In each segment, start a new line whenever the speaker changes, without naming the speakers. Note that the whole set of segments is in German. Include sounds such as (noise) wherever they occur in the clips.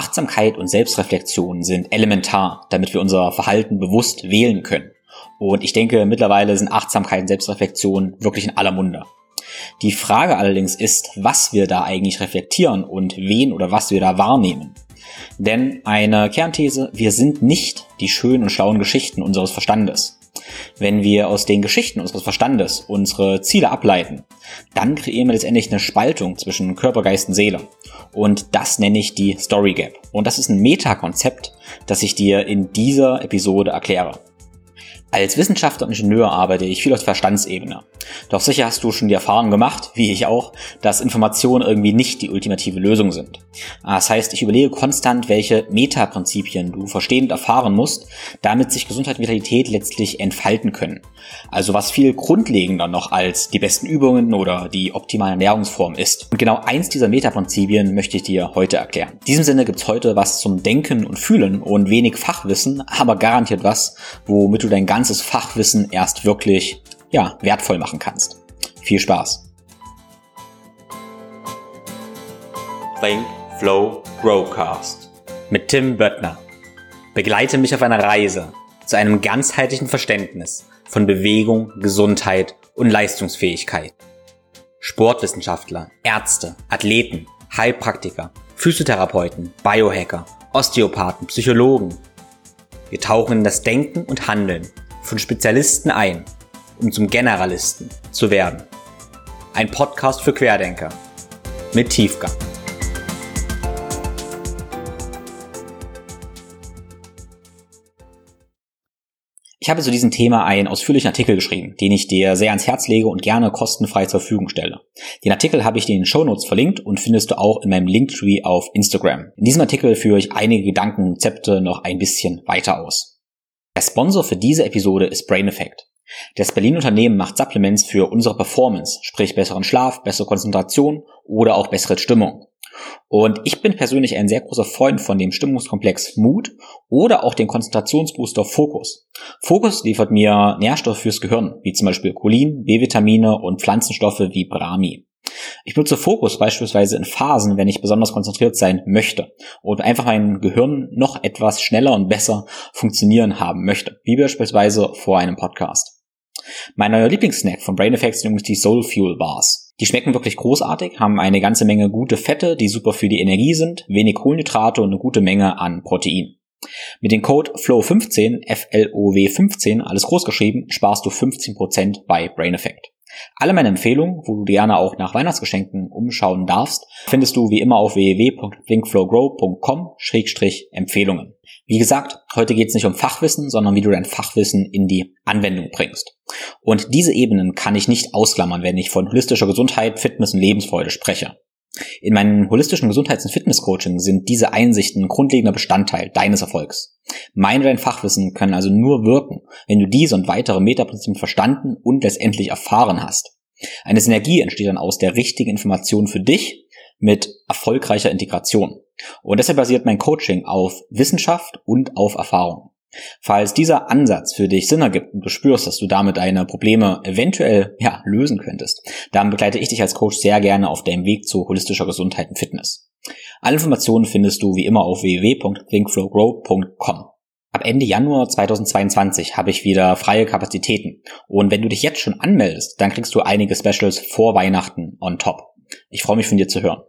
Achtsamkeit und Selbstreflexion sind elementar, damit wir unser Verhalten bewusst wählen können. Und ich denke, mittlerweile sind Achtsamkeit und Selbstreflexion wirklich in aller Munde. Die Frage allerdings ist, was wir da eigentlich reflektieren und wen oder was wir da wahrnehmen. Denn eine Kernthese, wir sind nicht die schönen und schlauen Geschichten unseres Verstandes. Wenn wir aus den Geschichten unseres Verstandes unsere Ziele ableiten, dann kreieren wir letztendlich eine Spaltung zwischen Körper, Geist und Seele. Und das nenne ich die Story Gap. Und das ist ein Metakonzept, das ich dir in dieser Episode erkläre. Als Wissenschaftler und Ingenieur arbeite ich viel auf Verstandsebene. Doch sicher hast du schon die Erfahrung gemacht, wie ich auch, dass Informationen irgendwie nicht die ultimative Lösung sind. Das heißt, ich überlege konstant, welche Metaprinzipien du verstehen und erfahren musst, damit sich Gesundheit und Vitalität letztlich entfalten können. Also was viel grundlegender noch als die besten Übungen oder die optimale Ernährungsform ist. Und genau eins dieser Metaprinzipien möchte ich dir heute erklären. In diesem Sinne gibt's heute was zum Denken und Fühlen und wenig Fachwissen, aber garantiert was, womit du dein ganzes Fachwissen erst wirklich ja, wertvoll machen kannst. Viel Spaß! Think, Flow, Growcast mit Tim Böttner. Begleite mich auf einer Reise zu einem ganzheitlichen Verständnis von Bewegung, Gesundheit und Leistungsfähigkeit. Sportwissenschaftler, Ärzte, Athleten, Heilpraktiker, Physiotherapeuten, Biohacker, Osteopathen, Psychologen. Wir tauchen in das Denken und Handeln von Spezialisten ein um zum Generalisten zu werden. Ein Podcast für Querdenker mit Tiefgang. Ich habe zu diesem Thema einen ausführlichen Artikel geschrieben, den ich dir sehr ans Herz lege und gerne kostenfrei zur Verfügung stelle. Den Artikel habe ich dir in den Show Notes verlinkt und findest du auch in meinem Linktree auf Instagram. In diesem Artikel führe ich einige Gedanken und Konzepte noch ein bisschen weiter aus. Der Sponsor für diese Episode ist Brain Effect. Das Berlin-Unternehmen macht Supplements für unsere Performance, sprich besseren Schlaf, bessere Konzentration oder auch bessere Stimmung. Und ich bin persönlich ein sehr großer Freund von dem Stimmungskomplex Mood oder auch dem Konzentrationsbooster Focus. Focus liefert mir Nährstoffe fürs Gehirn, wie zum Beispiel Cholin, B-Vitamine und Pflanzenstoffe wie Brahmi. Ich nutze Fokus beispielsweise in Phasen, wenn ich besonders konzentriert sein möchte und einfach mein Gehirn noch etwas schneller und besser funktionieren haben möchte, wie beispielsweise vor einem Podcast. Mein neuer Lieblingssnack von Brain Effects sind übrigens die Soul Fuel Bars. Die schmecken wirklich großartig, haben eine ganze Menge gute Fette, die super für die Energie sind, wenig Kohlenhydrate und eine gute Menge an Protein. Mit dem Code FLOW15, F-L-O-W 15, alles groß geschrieben, sparst du 15% bei Brain Effect. Alle meine Empfehlungen, wo du gerne auch nach Weihnachtsgeschenken umschauen darfst, findest du wie immer auf www.thinkflowgrow.com-empfehlungen. Wie gesagt, heute geht es nicht um Fachwissen, sondern wie du dein Fachwissen in die Anwendung bringst. Und diese Ebenen kann ich nicht ausklammern, wenn ich von holistischer Gesundheit, Fitness und Lebensfreude spreche. In meinem holistischen Gesundheits- und Fitnesscoaching sind diese Einsichten grundlegender Bestandteil deines Erfolgs. Mein dein Fachwissen können also nur wirken, wenn du diese und weitere Metaprinzipien verstanden und letztendlich erfahren hast. Eine Synergie entsteht dann aus der richtigen Information für dich mit erfolgreicher Integration. Und deshalb basiert mein Coaching auf Wissenschaft und auf Erfahrung. Falls dieser Ansatz für dich Sinn ergibt und du spürst, dass du damit deine Probleme eventuell ja, lösen könntest, dann begleite ich dich als Coach sehr gerne auf deinem Weg zu holistischer Gesundheit und Fitness. Alle Informationen findest du wie immer auf www.thinkflowgrow.com. Ab Ende Januar 2022 habe ich wieder freie Kapazitäten und wenn du dich jetzt schon anmeldest, dann kriegst du einige Specials vor Weihnachten on top. Ich freue mich von dir zu hören.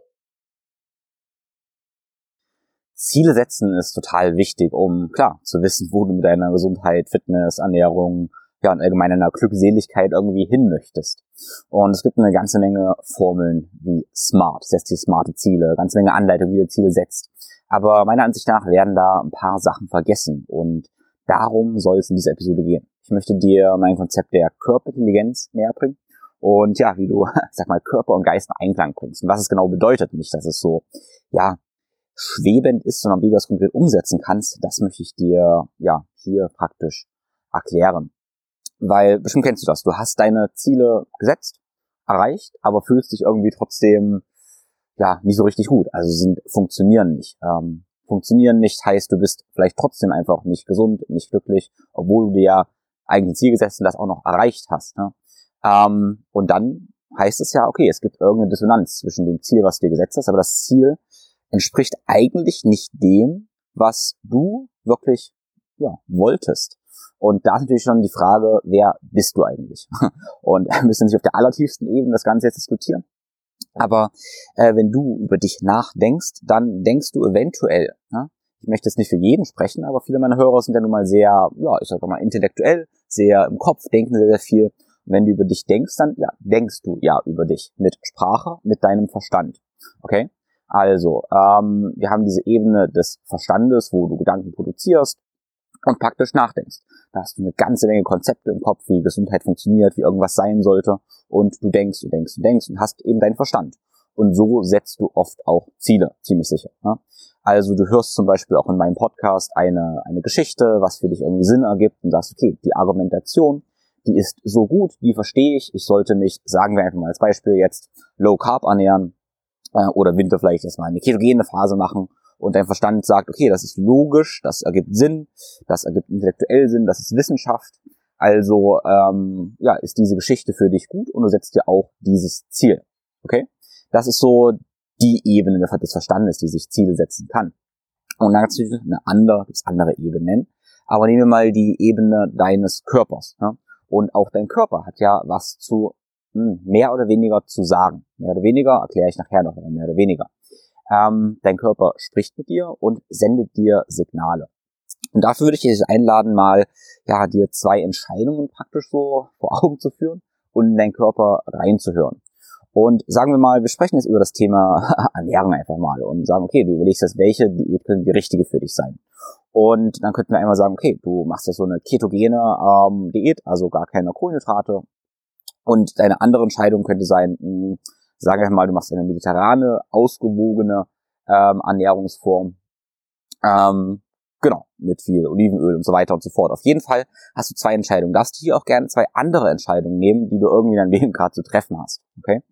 Ziele setzen ist total wichtig, um klar zu wissen, wo du mit deiner Gesundheit, Fitness, Ernährung, ja und allgemein deiner Glückseligkeit irgendwie hin möchtest. Und es gibt eine ganze Menge Formeln wie SMART, setzt dir smarte Ziele, ganze Menge Anleitungen, wie du Ziele setzt. Aber meiner Ansicht nach werden da ein paar Sachen vergessen und darum soll es in dieser Episode gehen. Ich möchte dir mein Konzept der Körperintelligenz näher bringen und ja, wie du, (laughs) sag mal, Körper und Geist in Einklang bringst und was es genau bedeutet. Nicht, dass es so, ja, schwebend ist, sondern wie du das konkret umsetzen kannst, das möchte ich dir ja hier praktisch erklären. Weil bestimmt kennst du das. Du hast deine Ziele gesetzt, erreicht, aber fühlst dich irgendwie trotzdem ja nicht so richtig gut. Also sind funktionieren nicht. Ähm, funktionieren nicht heißt, du bist vielleicht trotzdem einfach nicht gesund, nicht glücklich, obwohl du dir ja eigentlich ein Ziel gesetzt und das auch noch erreicht hast. Ne? Ähm, und dann heißt es ja, okay, es gibt irgendeine Dissonanz zwischen dem Ziel, was du dir gesetzt hast, aber das Ziel entspricht eigentlich nicht dem, was du wirklich ja, wolltest. Und da ist natürlich schon die Frage, wer bist du eigentlich? (laughs) Und wir müssen nicht auf der allertiefsten Ebene das Ganze jetzt diskutieren. Aber äh, wenn du über dich nachdenkst, dann denkst du eventuell, ja, ich möchte jetzt nicht für jeden sprechen, aber viele meiner Hörer sind ja nun mal sehr, ja, ich sag mal, intellektuell, sehr im Kopf, denken sehr, sehr viel. Und wenn du über dich denkst, dann ja, denkst du ja über dich mit Sprache, mit deinem Verstand. Okay? Also, ähm, wir haben diese Ebene des Verstandes, wo du Gedanken produzierst und praktisch nachdenkst. Da hast du eine ganze Menge Konzepte im Kopf, wie Gesundheit funktioniert, wie irgendwas sein sollte. Und du denkst, du denkst, du denkst und hast eben deinen Verstand. Und so setzt du oft auch Ziele, ziemlich sicher. Ne? Also du hörst zum Beispiel auch in meinem Podcast eine, eine Geschichte, was für dich irgendwie Sinn ergibt und sagst, okay, die Argumentation, die ist so gut, die verstehe ich. Ich sollte mich, sagen wir einfach mal als Beispiel jetzt, Low Carb ernähren äh, oder Winter vielleicht erstmal eine ketogene Phase machen und dein Verstand sagt, okay, das ist logisch, das ergibt Sinn, das ergibt intellektuell Sinn, das ist Wissenschaft. Also ähm, ja, ist diese Geschichte für dich gut und du setzt dir auch dieses Ziel. Okay? Das ist so die Ebene des Verstandes, die sich Ziele setzen kann. Und dann gibt es eine andere, gibt's andere Ebenen. Aber nehmen wir mal die Ebene deines Körpers. Ja? Und auch dein Körper hat ja was zu mehr oder weniger zu sagen. Mehr oder weniger erkläre ich nachher noch, mehr oder weniger. Ähm, dein Körper spricht mit dir und sendet dir Signale. Und dafür würde ich dich einladen, mal ja dir zwei Entscheidungen praktisch so vor Augen zu führen und in deinen Körper reinzuhören. Und sagen wir mal, wir sprechen jetzt über das Thema (laughs) Ernährung einfach mal und sagen, okay, du überlegst jetzt, welche Diät könnte die richtige für dich sein. Und dann könnten wir einmal sagen, okay, du machst jetzt so eine ketogene ähm, Diät, also gar keine Kohlenhydrate. Und deine andere Entscheidung könnte sein, mh, hm, sagen wir mal, du machst eine mediterrane, ausgewogene ähm, Ernährungsform. Ähm, genau, mit viel Olivenöl und so weiter und so fort. Auf jeden Fall hast du zwei Entscheidungen. Du darfst hier auch gerne zwei andere Entscheidungen nehmen, die du irgendwie in deinem Leben gerade zu treffen hast. Okay?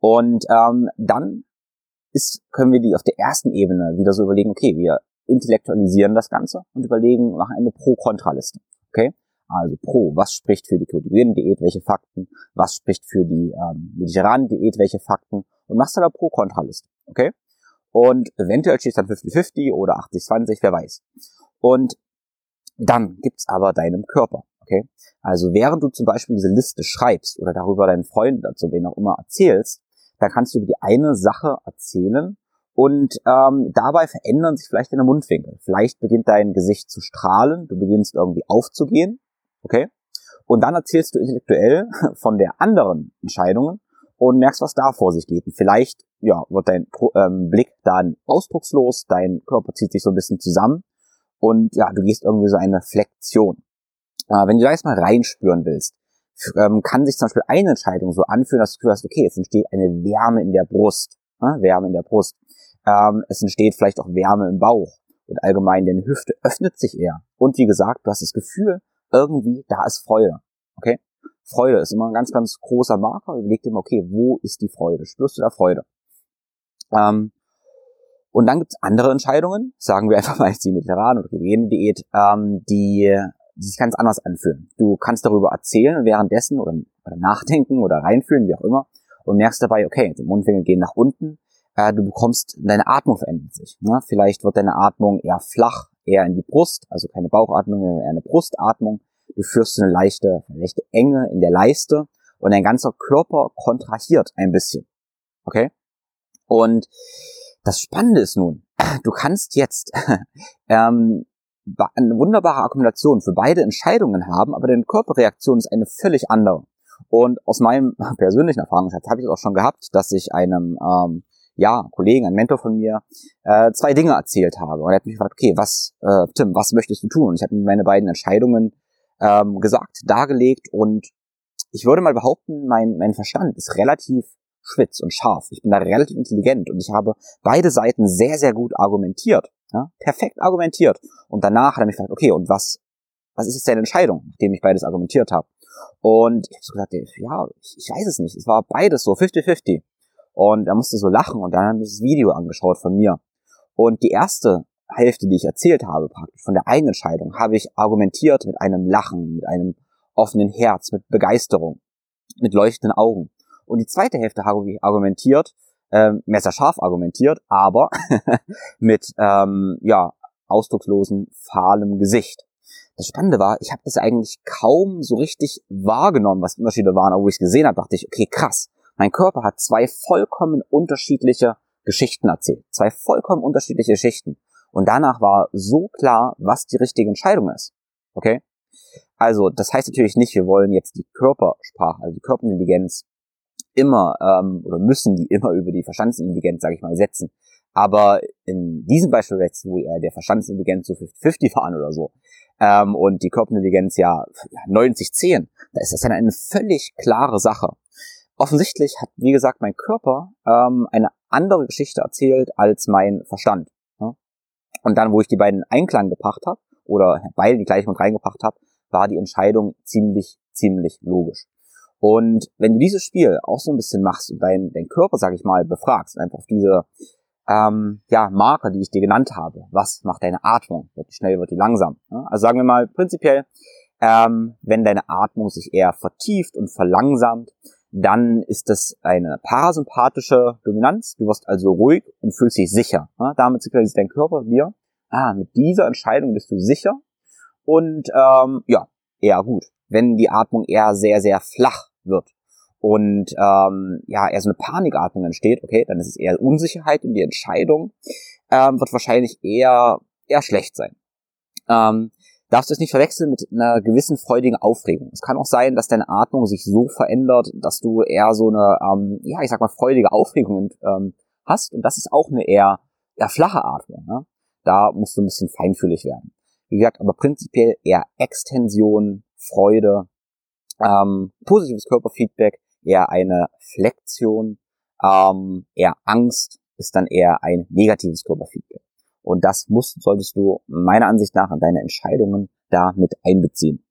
Und ähm, dann ist, können wir die auf der ersten Ebene wieder so überlegen, okay, wir intellektualisieren das Ganze und überlegen, machen eine Pro-Kontra-Liste. Okay? Also Pro, was spricht für die ketogene Diät, welche Fakten, was spricht für die ähm, mediterrane Diät, welche Fakten und machst dann eine Pro-Kontra-Liste. Okay? Und eventuell steht dann 50-50 oder 80-20, wer weiß. Und dann gibt's aber deinem Körper. Okay? Also während du zum Beispiel diese Liste schreibst oder darüber deinen Freunden dazu wen auch immer erzählst, dann kannst du über die eine Sache erzählen und ähm, dabei verändern sich vielleicht deine Mundwinkel. Vielleicht beginnt dein Gesicht zu strahlen, du beginnst irgendwie aufzugehen, okay? Und dann erzählst du intellektuell (laughs) von der anderen Entscheidungen und merkst, was da vor sich geht. Und vielleicht ja, wird dein ähm, Blick dann ausdruckslos, dein Körper zieht sich so ein bisschen zusammen und ja, du gehst irgendwie so eine Flexion. Äh, wenn du da jetzt mal reinspüren willst, ähm, kann sich zum Beispiel eine Entscheidung so anfühlen, dass du hast, okay, jetzt entsteht eine Wärme in der Brust. Äh, Wärme in der Brust. Ähm, es entsteht vielleicht auch Wärme im Bauch. Und allgemein deine Hüfte öffnet sich eher. Und wie gesagt, du hast das Gefühl, irgendwie, da ist Freude. Okay? Freude ist immer ein ganz, ganz großer Marker. Überleg dir mal, okay, wo ist die Freude? Spürst du da Freude? Ähm, und dann gibt's andere Entscheidungen, sagen wir einfach mal jetzt die mediterrane oder ketogene Diät, ähm, die, die sich ganz anders anfühlen. Du kannst darüber erzählen währenddessen oder, oder nachdenken oder reinfühlen, wie auch immer, und merkst dabei, okay, die Mundwinkel gehen nach unten, äh, du bekommst, deine Atmung verändert sich. Ne? Vielleicht wird deine Atmung eher flach, eher in die Brust, also keine Bauchatmung, eher eine Brustatmung. Du führst eine leichte, eine leichte Enge in der Leiste und dein ganzer Körper kontrahiert ein bisschen. Okay? Und das Spannende ist nun, du kannst jetzt (laughs) ähm, eine wunderbare Akkumulation für beide Entscheidungen haben, aber deine Körperreaktion ist eine völlig andere. Und aus meinem (laughs) persönlichen Erfahrungsschatz habe ich es auch schon gehabt, dass ich einem ähm, ja, Kollegen, ein Mentor von mir, äh, zwei Dinge erzählt habe. Und er hat mich gefragt, okay, was, äh, Tim, was möchtest du tun? Und ich habe ihm meine beiden Entscheidungen ähm, gesagt, dargelegt und ich würde mal behaupten, mein, mein Verstand ist relativ spitz und scharf. Ich bin da relativ intelligent und ich habe beide Seiten sehr, sehr gut argumentiert. Ja? Perfekt argumentiert. Und danach hat er mich gefragt, okay, und was, was ist jetzt deine Entscheidung, nachdem ich beides argumentiert habe? Und ich habe so gesagt, ja, ich weiß es nicht. Es war beides so, 50-50. Und er musste so lachen und dann habe ich das Video angeschaut von mir. Und die erste Hälfte, die ich erzählt habe, praktisch von der Eigenentscheidung, habe ich argumentiert mit einem Lachen, mit einem offenen Herz, mit Begeisterung, mit leuchtenden Augen. Und die zweite Hälfte habe ich argumentiert ähm, messerscharf argumentiert, aber (laughs) mit ähm, ja ausdruckslosen, fahlem Gesicht. Das Spannende war, ich habe das eigentlich kaum so richtig wahrgenommen, was die Unterschiede waren, aber wo ich es gesehen habe, dachte ich, okay, krass. Mein Körper hat zwei vollkommen unterschiedliche Geschichten erzählt. Zwei vollkommen unterschiedliche Geschichten. Und danach war so klar, was die richtige Entscheidung ist. Okay? Also, das heißt natürlich nicht, wir wollen jetzt die Körpersprache, also die Körperintelligenz immer ähm, oder müssen die immer über die Verstandsintelligenz, sage ich mal, setzen. Aber in diesem Beispiel jetzt, wo eher der Verstandsintelligenz so 50-50 waren oder so, ähm, und die Körperintelligenz ja 90-10, da ist das dann eine völlig klare Sache. Offensichtlich hat, wie gesagt, mein Körper ähm, eine andere Geschichte erzählt als mein Verstand. Ja? Und dann, wo ich die beiden Einklang gebracht habe, oder beide die gleichen mit reingebracht habe, war die Entscheidung ziemlich, ziemlich logisch. Und wenn du dieses Spiel auch so ein bisschen machst und deinen dein Körper, sag ich mal, befragst, einfach auf diese ähm, ja, Marker, die ich dir genannt habe, was macht deine Atmung? Wird die schnell, wird die langsam? Ja? Also sagen wir mal prinzipiell, ähm, wenn deine Atmung sich eher vertieft und verlangsamt, dann ist das eine parasympathische Dominanz. Du wirst also ruhig und fühlst dich sicher. Ja? Damit signalisiert dein Körper dir, ah, mit dieser Entscheidung bist du sicher und ähm, ja, eher gut. Wenn die Atmung eher sehr, sehr flach wird und ähm, ja, eher so eine Panikatmung entsteht, okay, dann ist es eher Unsicherheit und die Entscheidung ähm, wird wahrscheinlich eher, eher schlecht sein. Ähm, darfst du es nicht verwechseln mit einer gewissen freudigen Aufregung. Es kann auch sein, dass deine Atmung sich so verändert, dass du eher so eine, ähm, ja, ich sag mal, freudige Aufregung ähm, hast. Und das ist auch eine eher, eher flache Atmung. Ne? Da musst du ein bisschen feinfühlig werden. Wie gesagt, aber prinzipiell eher Extension, Freude, ähm, positives Körperfeedback, eher eine Flexion, ähm, eher Angst ist dann eher ein negatives Körperfeedback. Und das musst, solltest du meiner Ansicht nach in deine Entscheidungen da mit einbeziehen.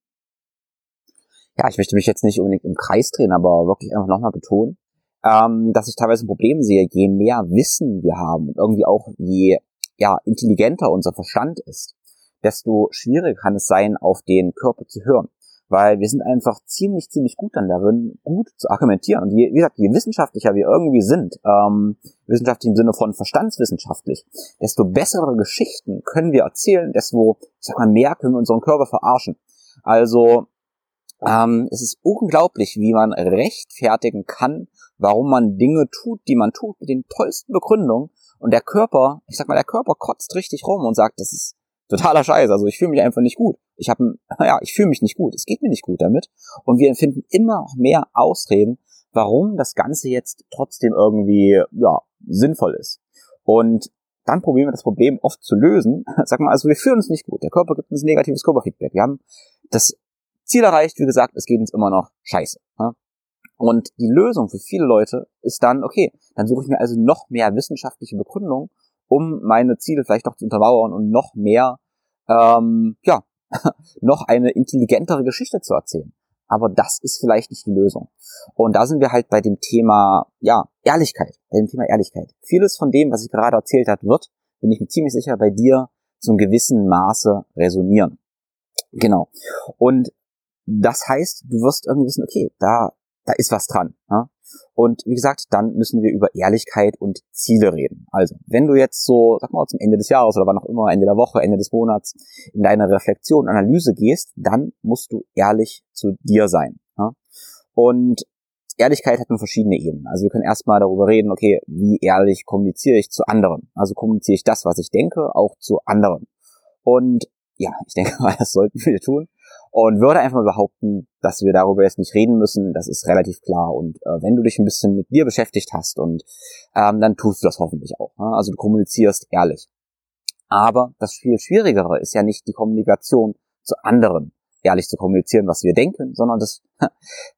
Ja, ich möchte mich jetzt nicht unbedingt im Kreis drehen, aber wirklich einfach nochmal betonen, ähm, dass ich teilweise ein Problem sehe, je mehr Wissen wir haben und irgendwie auch je ja, intelligenter unser Verstand ist, desto schwieriger kann es sein, auf den Körper zu hören weil wir sind einfach ziemlich, ziemlich gut dann darin, gut zu argumentieren. Und je, wie gesagt, je wissenschaftlicher wir irgendwie sind, ähm, wissenschaftlich im Sinne von verstandswissenschaftlich, desto bessere Geschichten können wir erzählen, desto, ich sag mal, mehr können wir unseren Körper verarschen. Also ähm, es ist unglaublich, wie man rechtfertigen kann, warum man Dinge tut, die man tut, mit den tollsten Begründungen. Und der Körper, ich sag mal, der Körper kotzt richtig rum und sagt, das ist totaler Scheiß. Also ich fühle mich einfach nicht gut. Ich habe, (laughs) ja, ich fühle mich nicht gut. Es geht mir nicht gut damit. Und wir finden immer mehr Ausreden, warum das Ganze jetzt trotzdem irgendwie ja sinnvoll ist. Und dann probieren wir das Problem oft zu lösen. (laughs) Sag mal, also wir fühlen uns nicht gut. Der Körper gibt uns negatives Körperfeedback. Wir haben das Ziel erreicht, wie gesagt, es geht uns immer noch scheiße. Und die Lösung für viele Leute ist dann, okay, dann suche ich mir also noch mehr wissenschaftliche Begründung, um meine Ziele vielleicht noch zu untermauern und noch mehr, ähm, ja, (laughs) noch eine intelligentere Geschichte zu erzählen. Aber das ist vielleicht nicht die Lösung. Und da sind wir halt bei dem Thema, ja, Ehrlichkeit, bei dem Thema Ehrlichkeit. Vieles von dem, was ich gerade erzählt habe, wird, bin ich mir ziemlich sicher, bei dir zum gewissen Maße resonieren. Genau. Und das heißt, du wirst irgendwie wissen, okay, da, da ist was dran. Ja? Und wie gesagt, dann müssen wir über Ehrlichkeit und Ziele reden. Also, wenn du jetzt so, sag mal, zum Ende des Jahres oder wann auch immer, Ende der Woche, Ende des Monats in deine Reflexion, Analyse gehst, dann musst du ehrlich zu dir sein. Ja? Und Ehrlichkeit hat nun verschiedene Ebenen. Also wir können erstmal darüber reden, okay, wie ehrlich kommuniziere ich zu anderen? Also kommuniziere ich das, was ich denke, auch zu anderen. Und ja, ich denke mal, das sollten wir tun und würde einfach mal behaupten, dass wir darüber jetzt nicht reden müssen. Das ist relativ klar. Und äh, wenn du dich ein bisschen mit dir beschäftigt hast und ähm, dann tust du das hoffentlich auch. Ne? Also du kommunizierst ehrlich. Aber das viel Schwierigere ist ja nicht die Kommunikation zu anderen, ehrlich zu kommunizieren, was wir denken, sondern das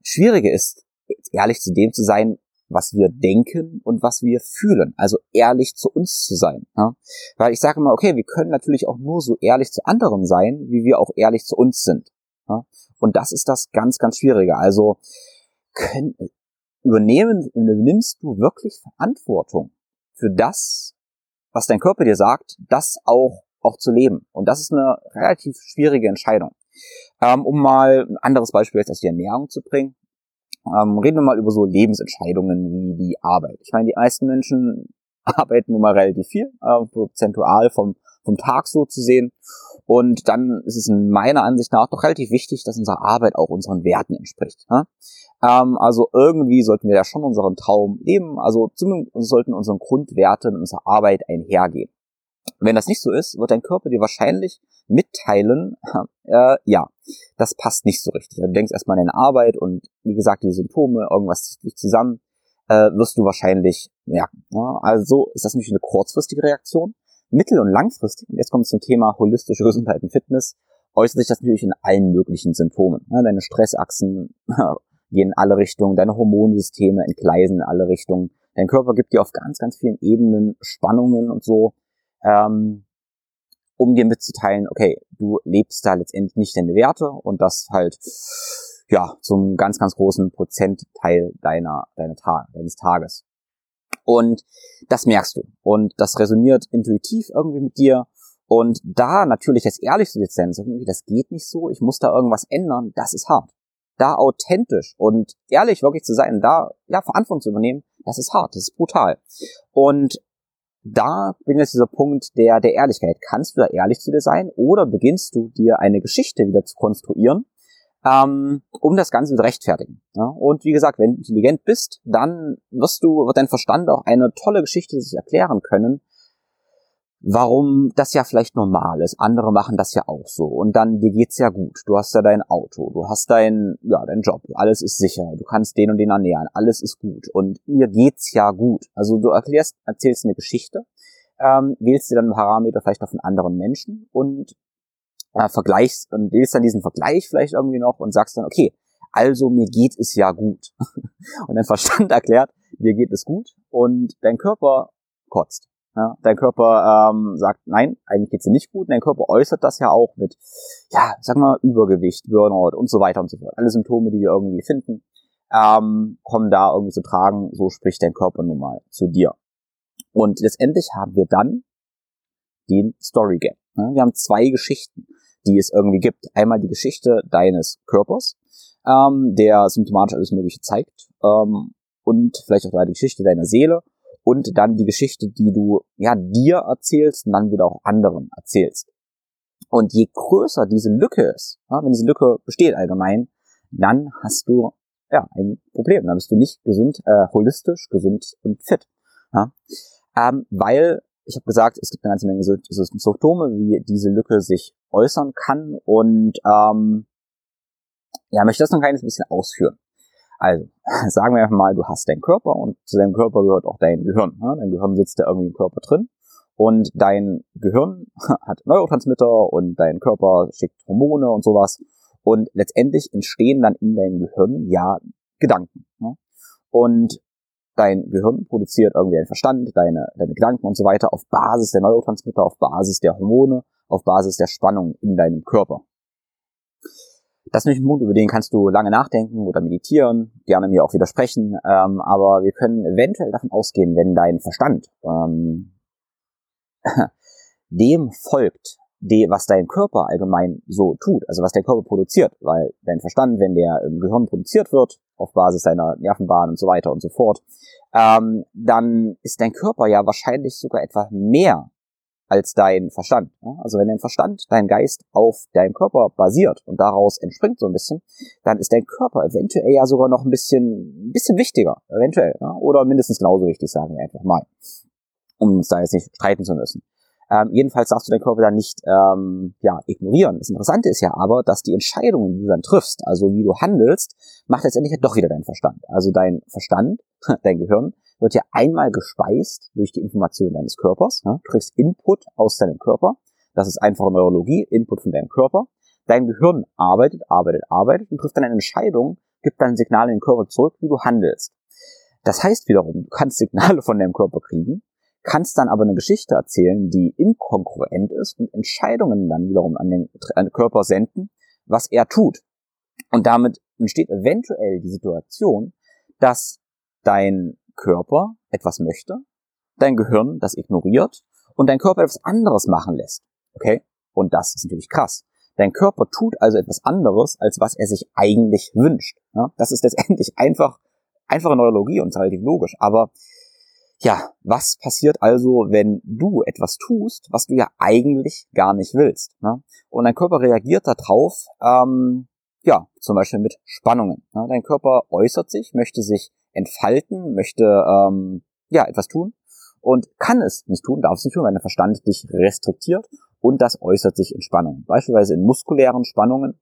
Schwierige ist, ehrlich zu dem zu sein, was wir denken und was wir fühlen. Also ehrlich zu uns zu sein. Ja? Weil ich sage immer, okay, wir können natürlich auch nur so ehrlich zu anderen sein, wie wir auch ehrlich zu uns sind. Ja? Und das ist das ganz, ganz Schwierige. Also können, übernehmen, übernimmst du wirklich Verantwortung für das, was dein Körper dir sagt, das auch, auch zu leben. Und das ist eine relativ schwierige Entscheidung. Ähm, um mal ein anderes Beispiel als die Ernährung zu bringen. Ähm, reden wir mal über so Lebensentscheidungen wie die Arbeit. Ich meine, die meisten Menschen (laughs) arbeiten nun mal relativ viel, äh, prozentual vom, vom Tag so zu sehen. Und dann ist es in meiner Ansicht nach doch relativ wichtig, dass unsere Arbeit auch unseren Werten entspricht. Ne? Ähm, also irgendwie sollten wir ja schon unseren Traum leben. Also zumindest sollten unsere Grundwerte in unserer Arbeit einhergehen. Wenn das nicht so ist, wird dein Körper dir wahrscheinlich mitteilen, (laughs) äh, ja, das passt nicht so richtig. Du denkst erstmal an deine Arbeit und wie gesagt, die Symptome, irgendwas zieht dich zusammen, äh, wirst du wahrscheinlich merken. Ja? Also ist das natürlich eine kurzfristige Reaktion. Mittel- und langfristig, und jetzt kommt es zum Thema holistische Gesundheit und Fitness, äußert sich das natürlich in allen möglichen Symptomen. Ja, deine Stressachsen (laughs) gehen in alle Richtungen, deine Hormonsysteme entgleisen in alle Richtungen. Dein Körper gibt dir auf ganz, ganz vielen Ebenen Spannungen und so, ähm, um dir mitzuteilen, okay, du lebst da letztendlich nicht deine Werte und das halt ja zum ganz, ganz großen Prozentteil deiner, deiner Ta deines Tages. Und das merkst du. Und das resoniert intuitiv irgendwie mit dir. Und da natürlich jetzt ehrlich zu dir sein, das geht nicht so, ich muss da irgendwas ändern, das ist hart. Da authentisch und ehrlich wirklich zu sein, da ja Verantwortung zu übernehmen, das ist hart, das ist brutal. Und da bin jetzt dieser Punkt der, der Ehrlichkeit. Kannst du da ehrlich zu dir sein oder beginnst du dir eine Geschichte wieder zu konstruieren, ähm, um das Ganze zu rechtfertigen. Ja? Und wie gesagt, wenn du intelligent bist, dann wirst du, wird dein Verstand auch eine tolle Geschichte sich erklären können, warum das ja vielleicht normal ist. Andere machen das ja auch so. Und dann, dir geht's ja gut. Du hast ja dein Auto, du hast dein, ja, dein Job. Alles ist sicher. Du kannst den und den ernähren. Alles ist gut. Und mir geht's ja gut. Also du erklärst, erzählst eine Geschichte, ähm, wählst dir dann einen Parameter vielleicht auf einen anderen Menschen und äh, vergleichst und wählst dann diesen Vergleich vielleicht irgendwie noch und sagst dann, okay, also mir geht es ja gut. (laughs) und dein Verstand (laughs) erklärt, dir geht es gut und dein Körper kotzt. Ja, dein Körper ähm, sagt, nein, eigentlich geht's dir nicht gut. Dein Körper äußert das ja auch mit, ja, sag mal, Übergewicht, Burnout und so weiter und so fort. Alle Symptome, die wir irgendwie finden, ähm, kommen da irgendwie zu tragen. So spricht dein Körper nun mal zu dir. Und letztendlich haben wir dann den Story Gap. Wir haben zwei Geschichten die es irgendwie gibt. Einmal die Geschichte deines Körpers, ähm, der symptomatisch alles Mögliche zeigt, ähm, und vielleicht auch die Geschichte deiner Seele und dann die Geschichte, die du ja dir erzählst und dann wieder auch anderen erzählst. Und je größer diese Lücke ist, ja, wenn diese Lücke besteht allgemein, dann hast du ja ein Problem. Dann bist du nicht gesund, äh, holistisch, gesund und fit. Ja? Ähm, weil ich habe gesagt, es gibt eine ganze Menge Symptome, wie diese Lücke sich äußern kann und ähm, ja, möchte das noch ein kleines bisschen ausführen. Also, (laughs) sagen wir einfach mal, du hast deinen Körper und zu deinem Körper gehört auch dein Gehirn. Ne? Dein Gehirn sitzt da irgendwie im Körper drin und dein Gehirn (laughs) hat Neurotransmitter und dein Körper schickt Hormone und sowas und letztendlich entstehen dann in deinem Gehirn ja Gedanken. Ne? Und dein Gehirn produziert irgendwie deinen Verstand, deine, deine Gedanken und so weiter auf Basis der Neurotransmitter, auf Basis der Hormone, auf Basis der Spannung in deinem Körper. Das ist natürlich ein Punkt, über den kannst du lange nachdenken oder meditieren, gerne mir auch widersprechen, ähm, aber wir können eventuell davon ausgehen, wenn dein Verstand ähm, (laughs) dem folgt, die, was dein Körper allgemein so tut, also was dein Körper produziert, weil dein Verstand, wenn der im Gehirn produziert wird, auf Basis deiner Nervenbahn und so weiter und so fort, ähm, dann ist dein Körper ja wahrscheinlich sogar etwa mehr als dein Verstand. Also wenn dein Verstand, dein Geist auf deinem Körper basiert und daraus entspringt so ein bisschen, dann ist dein Körper eventuell ja sogar noch ein bisschen, ein bisschen wichtiger, eventuell, oder mindestens genauso wichtig, sagen wir einfach mal, um uns da jetzt nicht streiten zu müssen. Ähm, jedenfalls darfst du deinen Körper dann nicht ähm, ja, ignorieren. Das Interessante ist ja aber, dass die Entscheidungen, die du dann triffst, also wie du handelst, macht letztendlich ja doch wieder dein Verstand. Also dein Verstand, (laughs) dein Gehirn, wird ja einmal gespeist durch die Information deines Körpers. Du kriegst Input aus deinem Körper. Das ist einfache Neurologie, Input von deinem Körper. Dein Gehirn arbeitet, arbeitet, arbeitet und trifft dann eine Entscheidung, gibt dann Signale in den Körper zurück, wie du handelst. Das heißt wiederum, du kannst Signale von deinem Körper kriegen, kannst dann aber eine Geschichte erzählen, die inkongruent ist und Entscheidungen dann wiederum an den, an den Körper senden, was er tut. Und damit entsteht eventuell die Situation, dass dein Körper etwas möchte, dein Gehirn das ignoriert und dein Körper etwas anderes machen lässt. Okay? Und das ist natürlich krass. Dein Körper tut also etwas anderes, als was er sich eigentlich wünscht. Ja, das ist letztendlich (laughs) einfach, einfache Neurologie und relativ logisch. Aber ja, was passiert also, wenn du etwas tust, was du ja eigentlich gar nicht willst? Ne? Und dein Körper reagiert darauf, ähm, ja, zum Beispiel mit Spannungen. Ne? Dein Körper äußert sich, möchte sich entfalten, möchte ähm, ja etwas tun und kann es nicht tun, darf es nicht tun, weil der Verstand dich restriktiert und das äußert sich in Spannungen. Beispielsweise in muskulären Spannungen.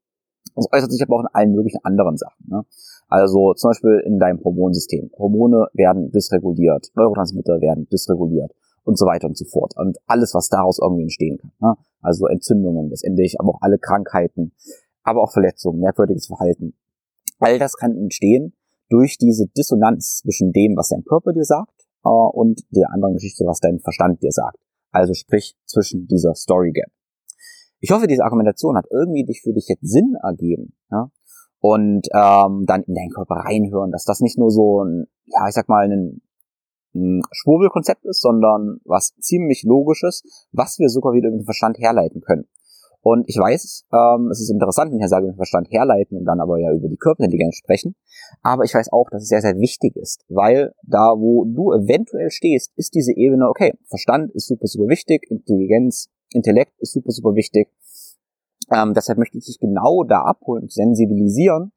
Das äußert sich aber auch in allen möglichen anderen Sachen. Ne? Also zum Beispiel in deinem Hormonsystem. Hormone werden dysreguliert, Neurotransmitter werden dysreguliert und so weiter und so fort. Und alles, was daraus irgendwie entstehen kann. Ne? Also Entzündungen letztendlich, aber auch alle Krankheiten, aber auch Verletzungen, merkwürdiges Verhalten. All das kann entstehen durch diese Dissonanz zwischen dem, was dein Körper dir sagt, äh, und der anderen Geschichte, was dein Verstand dir sagt. Also sprich zwischen dieser Story Gap. Ich hoffe, diese Argumentation hat irgendwie dich für dich jetzt Sinn ergeben. Ja? Und ähm, dann in deinen Körper reinhören, dass das nicht nur so ein, ja, ich sag mal, ein, ein Schwurbelkonzept ist, sondern was ziemlich logisches, was wir sogar wieder mit dem Verstand herleiten können. Und ich weiß, ähm, es ist interessant, wenn ich ja sage, mit Verstand herleiten und dann aber ja über die Körperintelligenz sprechen. Aber ich weiß auch, dass es sehr, sehr wichtig ist, weil da, wo du eventuell stehst, ist diese Ebene, okay, Verstand ist super, super wichtig, Intelligenz, Intellekt ist super, super wichtig. Ähm, deshalb möchte ich dich genau da abholen und sensibilisieren,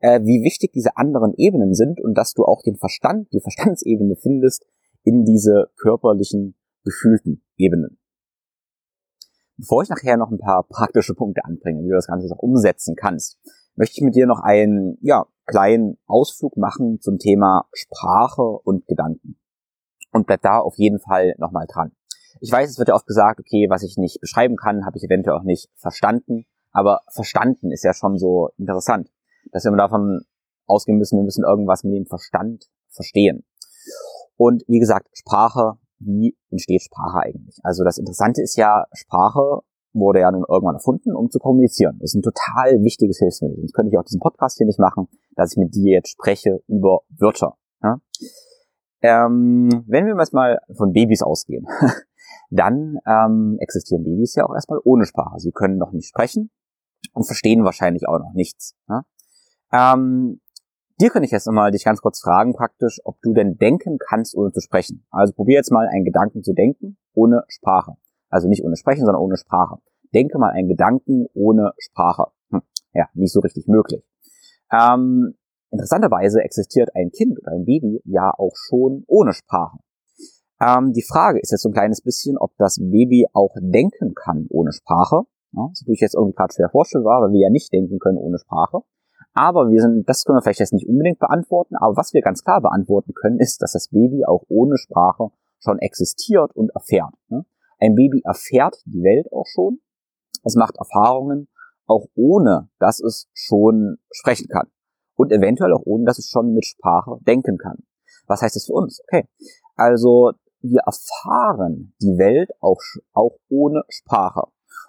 äh, wie wichtig diese anderen Ebenen sind und dass du auch den Verstand, die Verstandsebene findest in diese körperlichen, gefühlten Ebenen. Bevor ich nachher noch ein paar praktische Punkte anbringe, wie du das Ganze auch umsetzen kannst, möchte ich mit dir noch einen ja, kleinen Ausflug machen zum Thema Sprache und Gedanken. Und bleib da auf jeden Fall nochmal dran. Ich weiß, es wird ja oft gesagt, okay, was ich nicht beschreiben kann, habe ich eventuell auch nicht verstanden. Aber verstanden ist ja schon so interessant, dass wir davon ausgehen müssen, wir müssen irgendwas mit dem Verstand verstehen. Und wie gesagt, Sprache wie entsteht Sprache eigentlich? Also das Interessante ist ja, Sprache wurde ja nun irgendwann erfunden, um zu kommunizieren. Das ist ein total wichtiges Hilfsmittel. Sonst könnte ich auch diesen Podcast hier nicht machen, dass ich mit dir jetzt spreche über Wörter. Ja? Ähm, wenn wir mal von Babys ausgehen, (laughs) dann ähm, existieren Babys ja auch erstmal ohne Sprache. Sie können noch nicht sprechen und verstehen wahrscheinlich auch noch nichts. Ja? Ähm, Dir könnte ich jetzt nochmal dich ganz kurz fragen praktisch, ob du denn denken kannst, ohne zu sprechen. Also probier jetzt mal einen Gedanken zu denken, ohne Sprache. Also nicht ohne Sprechen, sondern ohne Sprache. Denke mal einen Gedanken ohne Sprache. Hm, ja, nicht so richtig möglich. Ähm, interessanterweise existiert ein Kind oder ein Baby ja auch schon ohne Sprache. Ähm, die Frage ist jetzt so ein kleines bisschen, ob das Baby auch denken kann ohne Sprache. Ja, das ist natürlich jetzt irgendwie gerade schwer vorstellbar, weil wir ja nicht denken können ohne Sprache. Aber wir sind, das können wir vielleicht jetzt nicht unbedingt beantworten, aber was wir ganz klar beantworten können, ist, dass das Baby auch ohne Sprache schon existiert und erfährt. Ne? Ein Baby erfährt die Welt auch schon. Es macht Erfahrungen, auch ohne, dass es schon sprechen kann. Und eventuell auch ohne, dass es schon mit Sprache denken kann. Was heißt das für uns? Okay. Also, wir erfahren die Welt auch, auch ohne Sprache.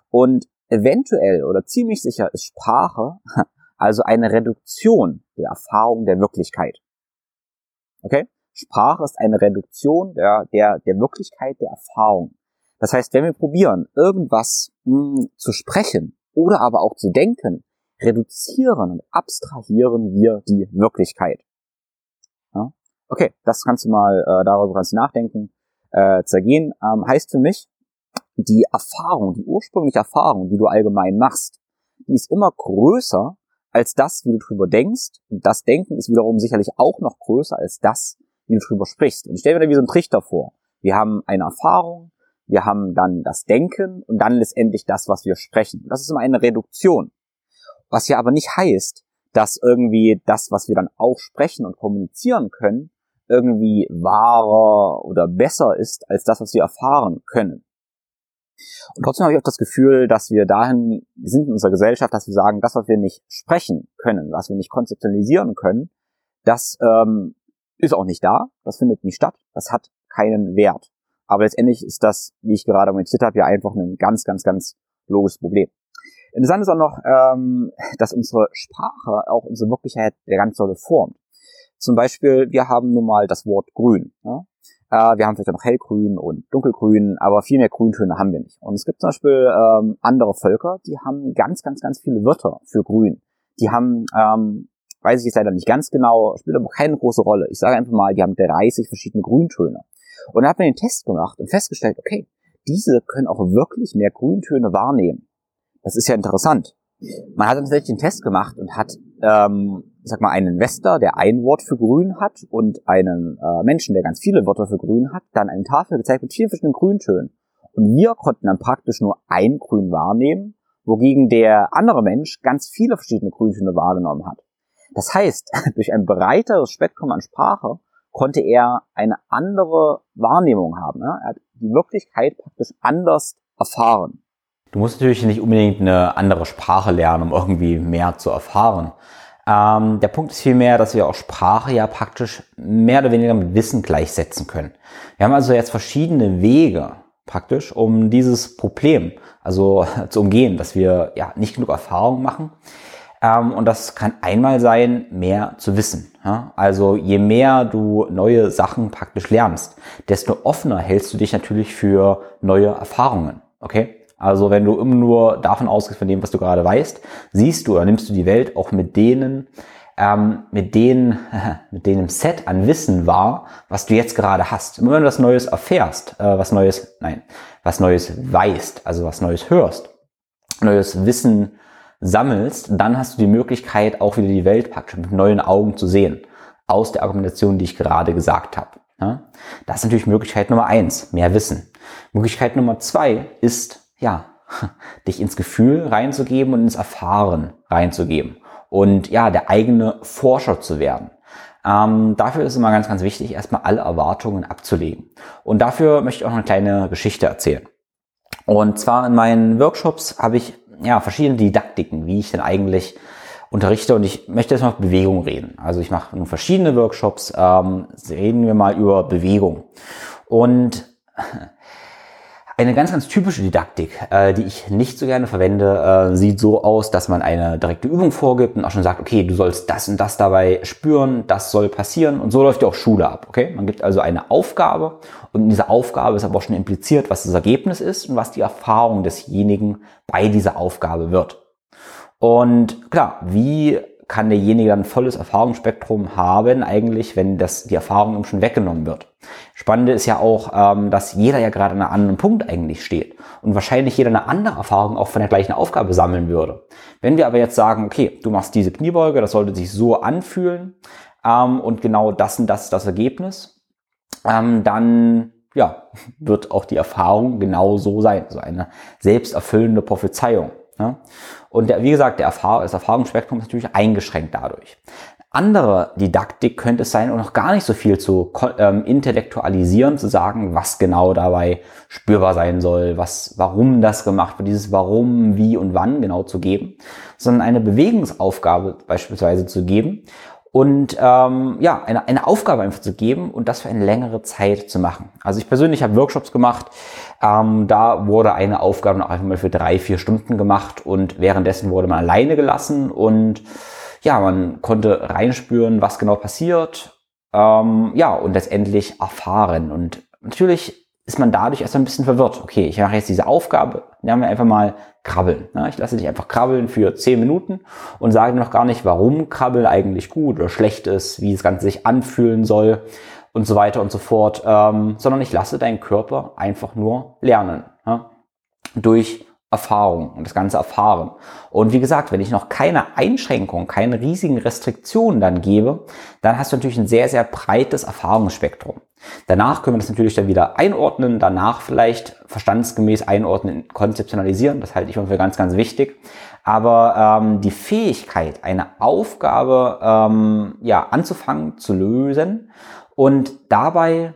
Und eventuell oder ziemlich sicher ist Sprache (laughs) also eine Reduktion der Erfahrung der Wirklichkeit. Okay? Sprache ist eine Reduktion der, der, der Wirklichkeit der Erfahrung. Das heißt, wenn wir probieren, irgendwas mh, hm, zu sprechen oder aber auch zu denken, reduzieren und abstrahieren wir die Wirklichkeit. Ja? Okay, das kannst du mal, äh, darüber kannst du nachdenken, äh, zergehen. Ähm, heißt für mich, die Erfahrung, die ursprüngliche Erfahrung, die du allgemein machst, die ist immer größer als das, wie du drüber denkst. Und das Denken ist wiederum sicherlich auch noch größer als das, wie du drüber sprichst. Und ich stelle mir da wie so einen Trichter vor. Wir haben eine Erfahrung, wir haben dann das Denken und dann letztendlich das, was wir sprechen. Das ist immer eine Reduktion. Was ja aber nicht heißt, dass irgendwie das, was wir dann auch sprechen und kommunizieren können, irgendwie wahrer oder besser ist als das, was wir erfahren können. Und trotzdem habe ich auch das Gefühl, dass wir dahin wir sind in unserer Gesellschaft, dass wir sagen, das, was wir nicht sprechen können, was wir nicht konzeptualisieren können, das ähm, ist auch nicht da, das findet nicht statt, das hat keinen Wert. Aber letztendlich ist das, wie ich gerade argumentiert habe, ja einfach ein ganz, ganz, ganz logisches Problem. Interessant ist auch noch, ähm, dass unsere Sprache auch unsere Wirklichkeit der ganz tolle formt. Zum Beispiel, wir haben nun mal das Wort grün. Ja? Äh, wir haben vielleicht noch hellgrün und dunkelgrün, aber viel mehr Grüntöne haben wir nicht. Und es gibt zum Beispiel ähm, andere Völker, die haben ganz, ganz, ganz viele Wörter für grün. Die haben, ähm, weiß ich jetzt leider nicht ganz genau, spielt aber keine große Rolle. Ich sage einfach mal, die haben 30 verschiedene Grüntöne. Und da hat man den Test gemacht und festgestellt, okay, diese können auch wirklich mehr Grüntöne wahrnehmen. Das ist ja interessant. Man hat dann tatsächlich den Test gemacht und hat, ähm, ich sag mal, einen Investor, der ein Wort für grün hat und einen äh, Menschen, der ganz viele Wörter für grün hat, dann eine Tafel gezeigt mit vielen verschiedenen Grüntönen. Und wir konnten dann praktisch nur ein Grün wahrnehmen, wogegen der andere Mensch ganz viele verschiedene Grüntöne wahrgenommen hat. Das heißt, (laughs) durch ein breiteres Spektrum an Sprache konnte er eine andere Wahrnehmung haben. Er hat die Wirklichkeit praktisch anders erfahren.
Du musst natürlich nicht unbedingt eine andere Sprache lernen, um irgendwie mehr zu erfahren. Ähm, der Punkt ist vielmehr, dass wir auch Sprache ja praktisch mehr oder weniger mit Wissen gleichsetzen können. Wir haben also jetzt verschiedene Wege praktisch, um dieses Problem also (laughs) zu umgehen, dass wir ja nicht genug Erfahrung machen. Ähm, und das kann einmal sein, mehr zu wissen. Ja? Also je mehr du neue Sachen praktisch lernst, desto offener hältst du dich natürlich für neue Erfahrungen. Okay? Also wenn du immer nur davon ausgehst, von dem, was du gerade weißt, siehst du oder nimmst du die Welt auch mit denen, ähm, mit denen, (laughs) mit dem Set an Wissen wahr, was du jetzt gerade hast. Immer wenn du was Neues erfährst, äh, was Neues, nein, was Neues weißt, also was Neues hörst, neues Wissen sammelst, dann hast du die Möglichkeit, auch wieder die Welt praktisch mit neuen Augen zu sehen. Aus der Argumentation, die ich gerade gesagt habe. Ja? Das ist natürlich Möglichkeit Nummer eins, mehr Wissen. Möglichkeit Nummer zwei ist ja, (laughs) dich ins Gefühl reinzugeben und ins Erfahren reinzugeben und ja, der eigene Forscher zu werden. Ähm, dafür ist es immer ganz, ganz wichtig, erstmal alle Erwartungen abzulegen. Und dafür möchte ich auch noch eine kleine Geschichte erzählen. Und zwar in meinen Workshops habe ich ja verschiedene Didaktiken, wie ich denn eigentlich unterrichte und ich möchte jetzt mal auf Bewegung reden. Also ich mache nun verschiedene Workshops, ähm, reden wir mal über Bewegung. Und eine ganz, ganz typische Didaktik, äh, die ich nicht so gerne verwende, äh, sieht so aus, dass man eine direkte Übung vorgibt und auch schon sagt, okay, du sollst das und das dabei spüren, das soll passieren und so läuft ja auch Schule ab, okay? Man gibt also eine Aufgabe und in dieser Aufgabe ist aber auch schon impliziert, was das Ergebnis ist und was die Erfahrung desjenigen bei dieser Aufgabe wird. Und klar, wie kann derjenige dann volles Erfahrungsspektrum haben, eigentlich, wenn das, die Erfahrung ihm schon weggenommen wird. Spannende ist ja auch, ähm, dass jeder ja gerade an einem anderen Punkt eigentlich steht und wahrscheinlich jeder eine andere Erfahrung auch von der gleichen Aufgabe sammeln würde. Wenn wir aber jetzt sagen, okay, du machst diese Kniebeuge, das sollte sich so anfühlen ähm, und genau das und das ist das Ergebnis, ähm, dann ja, (laughs) wird auch die Erfahrung genau so sein. So eine selbsterfüllende Prophezeiung. Ja? Und der, wie gesagt, der Erfahr das Erfahrungsspektrum ist natürlich eingeschränkt dadurch. Andere Didaktik könnte es sein, und noch gar nicht so viel zu ähm, intellektualisieren, zu sagen, was genau dabei spürbar sein soll, was, warum das gemacht wird, dieses Warum, wie und wann genau zu geben, sondern eine Bewegungsaufgabe beispielsweise zu geben und ähm, ja, eine, eine Aufgabe einfach zu geben und das für eine längere Zeit zu machen. Also ich persönlich habe Workshops gemacht, ähm, da wurde eine Aufgabe noch einfach mal für drei, vier Stunden gemacht und währenddessen wurde man alleine gelassen und ja, man konnte reinspüren, was genau passiert, ähm, ja, und letztendlich erfahren. Und natürlich ist man dadurch erst ein bisschen verwirrt. Okay, ich mache jetzt diese Aufgabe, nehmen wir einfach mal krabbeln. Ich lasse dich einfach krabbeln für zehn Minuten und sage noch gar nicht, warum Krabbeln eigentlich gut oder schlecht ist, wie das Ganze sich anfühlen soll und so weiter und so fort, ähm, sondern ich lasse deinen Körper einfach nur lernen. Ja? Durch Erfahrung und das Ganze erfahren. Und wie gesagt, wenn ich noch keine Einschränkung, keine riesigen Restriktionen dann gebe, dann hast du natürlich ein sehr, sehr breites Erfahrungsspektrum. Danach können wir das natürlich dann wieder einordnen, danach vielleicht verstandsgemäß einordnen, konzeptionalisieren, das halte ich für ganz, ganz wichtig. Aber ähm, die Fähigkeit, eine Aufgabe ähm, ja, anzufangen, zu lösen und dabei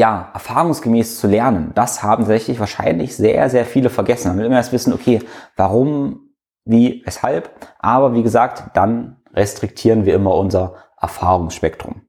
ja, erfahrungsgemäß zu lernen, das haben tatsächlich wahrscheinlich sehr, sehr viele vergessen. Man will immer erst wissen, okay, warum, wie, weshalb. Aber wie gesagt, dann restriktieren wir immer unser Erfahrungsspektrum.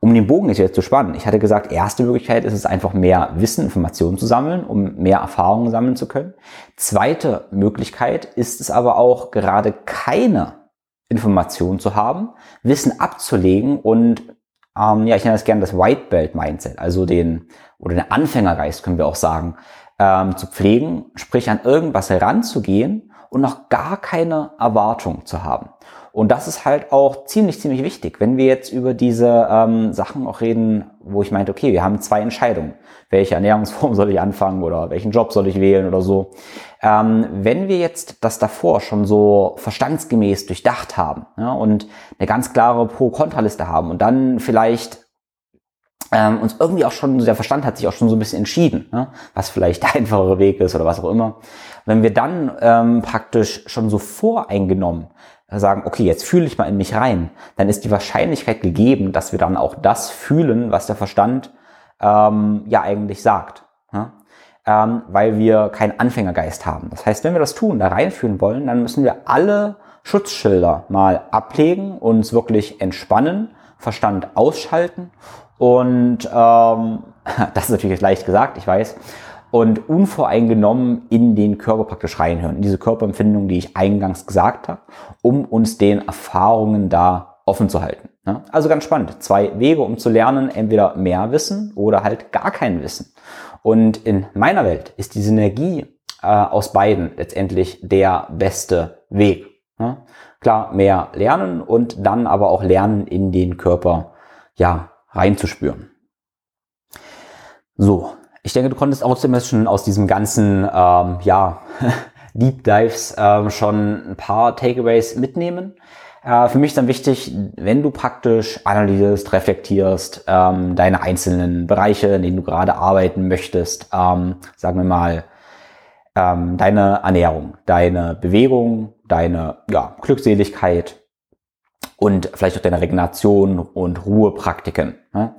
Um den Bogen jetzt zu spannen, ich hatte gesagt, erste Möglichkeit ist es einfach mehr Wissen, Informationen zu sammeln, um mehr Erfahrungen sammeln zu können. Zweite Möglichkeit ist es aber auch gerade keine Informationen zu haben, Wissen abzulegen und
ähm, ja, ich nenne das gerne das White Belt Mindset, also den, oder den Anfängergeist, können wir auch sagen, ähm, zu pflegen, sprich an irgendwas heranzugehen und noch gar keine Erwartung zu haben. Und das ist halt auch ziemlich, ziemlich wichtig. Wenn wir jetzt über diese ähm, Sachen auch reden, wo ich meinte, okay, wir haben zwei Entscheidungen. Welche Ernährungsform (laughs) soll ich anfangen oder welchen Job soll ich wählen oder so. Ähm, wenn wir jetzt das davor schon so verstandsgemäß durchdacht haben ja, und eine ganz klare Pro-Kontra-Liste haben und dann vielleicht ähm, uns irgendwie auch schon, der Verstand hat sich auch schon so ein bisschen entschieden, ne, was vielleicht der (laughs) einfachere Weg ist oder was auch immer. Wenn wir dann ähm, praktisch schon so voreingenommen sagen, okay, jetzt fühle ich mal in mich rein, dann ist die Wahrscheinlichkeit gegeben, dass wir dann auch das fühlen, was der Verstand ähm, ja eigentlich sagt. Ja? Ähm, weil wir keinen Anfängergeist haben. Das heißt, wenn wir das tun, da reinfühlen wollen, dann müssen wir alle Schutzschilder mal ablegen, uns wirklich entspannen, Verstand ausschalten und ähm, (laughs) das ist natürlich leicht gesagt, ich weiß, und unvoreingenommen in den Körper praktisch reinhören, in diese Körperempfindung, die ich eingangs gesagt habe, um uns den Erfahrungen da offen zu halten. Also ganz spannend. Zwei Wege, um zu lernen, entweder mehr Wissen oder halt gar kein Wissen. Und in meiner Welt ist die Synergie äh, aus beiden letztendlich der beste Weg. Klar, mehr lernen und dann aber auch lernen, in den Körper ja reinzuspüren. So, ich denke, du konntest auch zumindest schon aus diesem ganzen, ähm, ja, (laughs) Deep Dives ähm, schon ein paar Takeaways mitnehmen. Äh, für mich ist dann wichtig, wenn du praktisch analysierst, reflektierst, ähm, deine einzelnen Bereiche, in denen du gerade arbeiten möchtest, ähm, sagen wir mal, ähm, deine Ernährung, deine Bewegung, deine ja, Glückseligkeit und vielleicht auch deine Regeneration und Ruhepraktiken. Ne?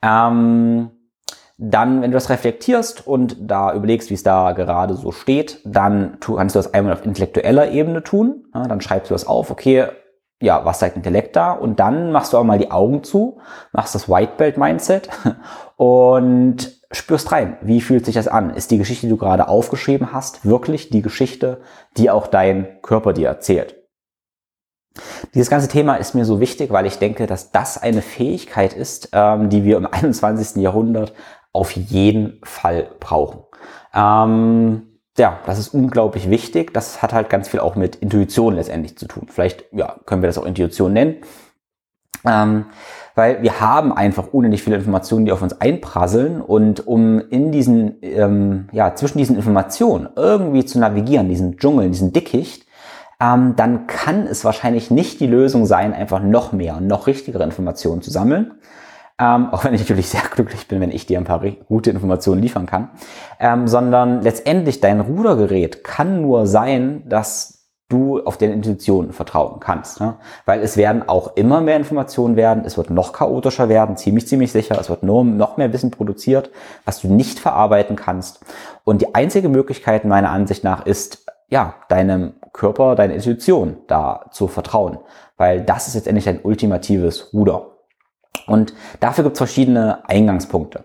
Ähm, dann, wenn du das reflektierst und da überlegst, wie es da gerade so steht, dann kannst du das einmal auf intellektueller Ebene tun. Ja, dann schreibst du das auf, okay, ja, was sagt Intellekt da? Und dann machst du auch mal die Augen zu, machst das White Belt Mindset (laughs) und spürst rein. Wie fühlt sich das an? Ist die Geschichte, die du gerade aufgeschrieben hast, wirklich die Geschichte, die auch dein Körper dir erzählt? Dieses ganze Thema ist mir so wichtig, weil ich denke, dass das eine Fähigkeit ist, ähm, die wir im (laughs) 21. Jahrhundert auf jeden Fall brauchen. Ähm, ja, das ist unglaublich wichtig. Das hat halt ganz viel auch mit Intuition letztendlich zu tun. Vielleicht ja, können wir das auch Intuition nennen. Ähm, weil wir haben einfach unendlich viele Informationen, die auf uns einprasseln und um in diesen, ähm, ja, zwischen diesen Informationen irgendwie zu navigieren, diesen Dschungel, diesen Dickicht, ähm, dann kann es wahrscheinlich nicht die Lösung sein, einfach noch mehr und noch richtigere Informationen zu sammeln, ähm, auch wenn ich natürlich sehr glücklich bin, wenn ich dir ein paar gute Informationen liefern kann, ähm, sondern letztendlich dein Rudergerät kann nur sein, dass du auf deine Intuition vertrauen kannst. Ne? Weil es werden auch immer mehr Informationen werden, es wird noch chaotischer werden, ziemlich, ziemlich sicher, es wird nur noch mehr Wissen produziert, was du nicht verarbeiten kannst. Und die einzige Möglichkeit meiner Ansicht nach ist, ja, deinem Körper, deiner Intuition da zu vertrauen. Weil das ist letztendlich dein ultimatives Ruder. Und dafür gibt es verschiedene Eingangspunkte.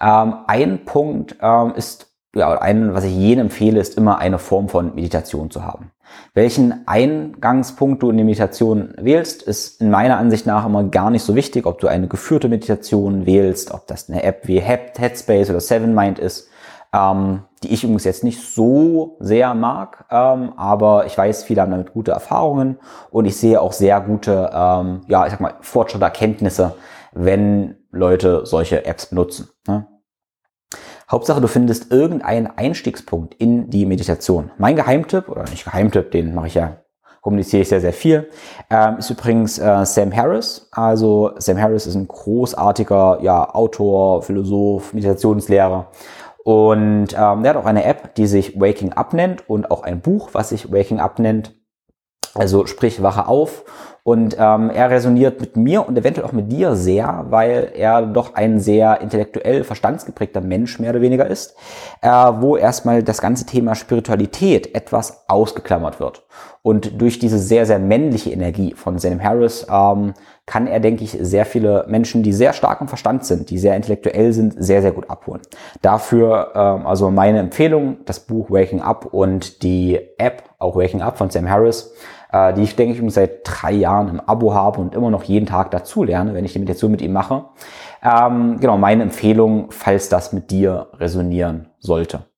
Ähm, ein Punkt ähm, ist, ja, ein, was ich jedem empfehle, ist immer eine Form von Meditation zu haben. Welchen Eingangspunkt du in die Meditation wählst, ist in meiner Ansicht nach immer gar nicht so wichtig, ob du eine geführte Meditation wählst, ob das eine App wie Headspace oder Seven Mind ist, ähm, die ich übrigens jetzt nicht so sehr mag, ähm, aber ich weiß, viele haben damit gute Erfahrungen und ich sehe auch sehr gute, ähm, ja, ich sag mal, Fortschritte, Erkenntnisse, wenn Leute solche Apps benutzen. Ne? Hauptsache, du findest irgendeinen Einstiegspunkt in die Meditation. Mein Geheimtipp, oder nicht Geheimtipp, den mache ich ja, kommuniziere ich sehr, sehr viel, ähm, ist übrigens äh, Sam Harris. Also Sam Harris ist ein großartiger ja, Autor, Philosoph, Meditationslehrer. Und ähm, der hat auch eine App, die sich Waking Up nennt und auch ein Buch, was sich Waking Up nennt. Also sprich, wache auf. Und ähm, er resoniert mit mir und eventuell auch mit dir sehr, weil er doch ein sehr intellektuell verstandsgeprägter Mensch mehr oder weniger ist, äh, wo erstmal das ganze Thema Spiritualität etwas ausgeklammert wird. Und durch diese sehr, sehr männliche Energie von Sam Harris ähm, kann er, denke ich, sehr viele Menschen, die sehr stark im Verstand sind, die sehr intellektuell sind, sehr, sehr gut abholen. Dafür ähm, also meine Empfehlung, das Buch Waking Up und die App, auch Waking Up von Sam Harris, äh, die ich, denke ich, seit drei Jahren im Abo habe und immer noch jeden Tag dazu lerne, wenn ich die Meditation mit ihm mache. Ähm, genau, meine Empfehlung, falls das mit dir resonieren sollte.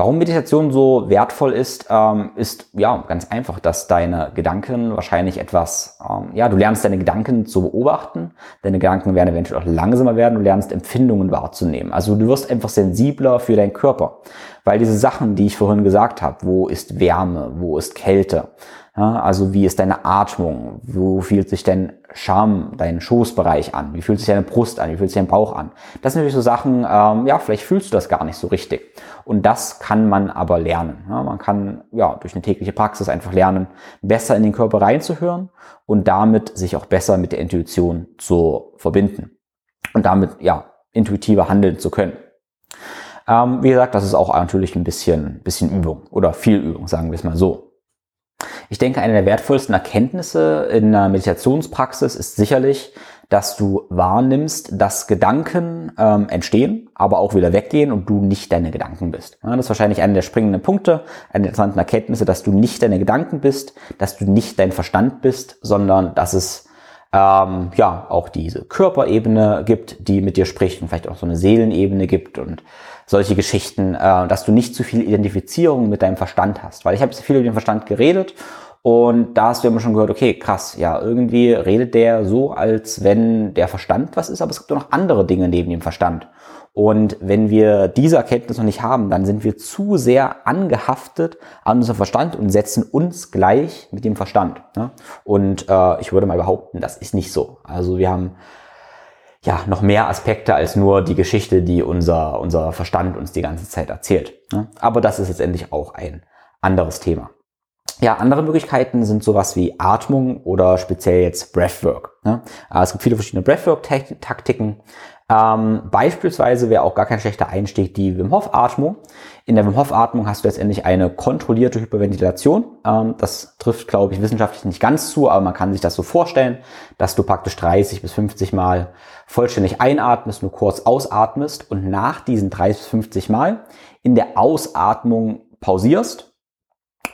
Warum Meditation so wertvoll ist, ähm, ist ja ganz einfach, dass deine Gedanken wahrscheinlich etwas, ähm, ja, du lernst deine Gedanken zu beobachten, deine Gedanken werden eventuell auch langsamer werden, du lernst Empfindungen wahrzunehmen. Also du wirst einfach sensibler für deinen Körper, weil diese Sachen, die ich vorhin gesagt habe, wo ist Wärme, wo ist Kälte, also wie ist deine Atmung? Wo fühlt sich dein Scham, dein Schoßbereich an? Wie fühlt sich deine Brust an? Wie fühlt sich dein Bauch an? Das sind natürlich so Sachen, ähm, ja, vielleicht fühlst du das gar nicht so richtig. Und das kann man aber lernen. Ja, man kann ja durch eine tägliche Praxis einfach lernen, besser in den Körper reinzuhören und damit sich auch besser mit der Intuition zu verbinden. Und damit ja intuitiver handeln zu können. Ähm, wie gesagt, das ist auch natürlich ein bisschen, bisschen Übung oder viel Übung, sagen wir es mal so. Ich denke, eine der wertvollsten Erkenntnisse in der Meditationspraxis ist sicherlich, dass du wahrnimmst, dass Gedanken ähm, entstehen, aber auch wieder weggehen und du nicht deine Gedanken bist. Ja, das ist wahrscheinlich einer der springenden Punkte, eine der interessanten Erkenntnisse, dass du nicht deine Gedanken bist, dass du nicht dein Verstand bist, sondern dass es ähm, ja auch diese Körperebene gibt, die mit dir spricht und vielleicht auch so eine Seelenebene gibt und solche Geschichten, äh, dass du nicht zu viel Identifizierung mit deinem Verstand hast. Weil ich habe viel über den Verstand geredet und da hast du immer schon gehört, okay, krass, ja, irgendwie redet der so, als wenn der Verstand was ist, aber es gibt noch andere Dinge neben dem Verstand. Und wenn wir diese Erkenntnis noch nicht haben, dann sind wir zu sehr angehaftet an unserem Verstand und setzen uns gleich mit dem Verstand. Ne? Und äh, ich würde mal behaupten, das ist nicht so. Also wir haben ja noch mehr Aspekte als nur die Geschichte, die unser, unser Verstand uns die ganze Zeit erzählt. Ne? Aber das ist letztendlich auch ein anderes Thema. Ja, andere Möglichkeiten sind sowas wie Atmung oder speziell jetzt Breathwork. Ne? Äh, es gibt viele verschiedene Breathwork-Taktiken. Ähm, beispielsweise wäre auch gar kein schlechter Einstieg die Wim Hof Atmung. In der Wim Hof Atmung hast du letztendlich eine kontrollierte Hyperventilation. Ähm, das trifft, glaube ich, wissenschaftlich nicht ganz zu, aber man kann sich das so vorstellen, dass du praktisch 30 bis 50 Mal vollständig einatmest, nur kurz ausatmest und nach diesen 30 bis 50 Mal in der Ausatmung pausierst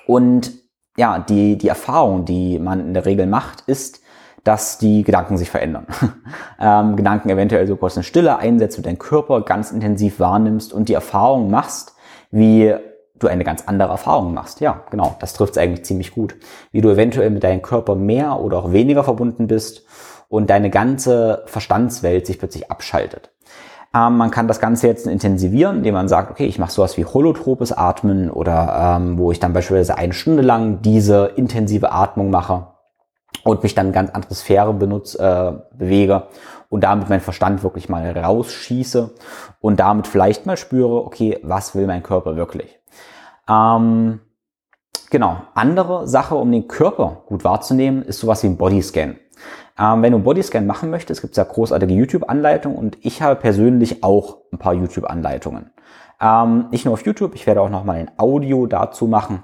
und ja, die, die Erfahrung, die man in der Regel macht, ist, dass die Gedanken sich verändern. (laughs) ähm, Gedanken eventuell so kurz eine Stille einsetzt und deinen Körper ganz intensiv wahrnimmst und die Erfahrung machst, wie du eine ganz andere Erfahrung machst. Ja, genau, das trifft es eigentlich ziemlich gut. Wie du eventuell mit deinem Körper mehr oder auch weniger verbunden bist und deine ganze Verstandswelt sich plötzlich abschaltet. Ähm, man kann das Ganze jetzt intensivieren, indem man sagt, okay, ich mache sowas wie holotropes Atmen oder ähm, wo ich dann beispielsweise eine Stunde lang diese intensive Atmung mache und mich dann ganz andere Sphäre benutze, äh, bewege und damit mein Verstand wirklich mal rausschieße und damit vielleicht mal spüre, okay, was will mein Körper wirklich? Ähm, genau. Andere Sache, um den Körper gut wahrzunehmen, ist sowas wie ein Bodyscan. Ähm, wenn du einen Bodyscan machen möchtest, gibt es ja großartige YouTube-Anleitungen und ich habe persönlich auch ein paar YouTube-Anleitungen. Ähm, nicht nur auf YouTube, ich werde auch noch mal ein Audio dazu machen,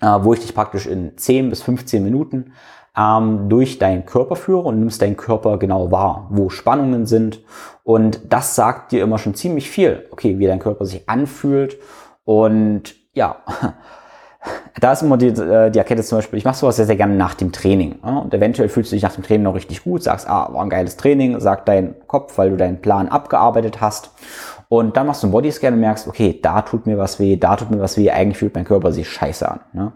äh, wo ich dich praktisch in 10 bis 15 Minuten ähm, durch deinen Körper führe und nimmst deinen Körper genau wahr, wo Spannungen sind. Und das sagt dir immer schon ziemlich viel, okay, wie dein Körper sich anfühlt. Und ja, (laughs) da ist immer die, äh, die Erkenntnis zum Beispiel, ich mache sowas sehr, sehr gerne nach dem Training. Und eventuell fühlst du dich nach dem Training noch richtig gut, sagst, ah, war ein geiles Training, sagt dein Kopf, weil du deinen Plan abgearbeitet hast. Und dann machst du einen Bodyscan und merkst, okay, da tut mir was weh, da tut mir was weh, eigentlich fühlt mein Körper sich scheiße an. Ne?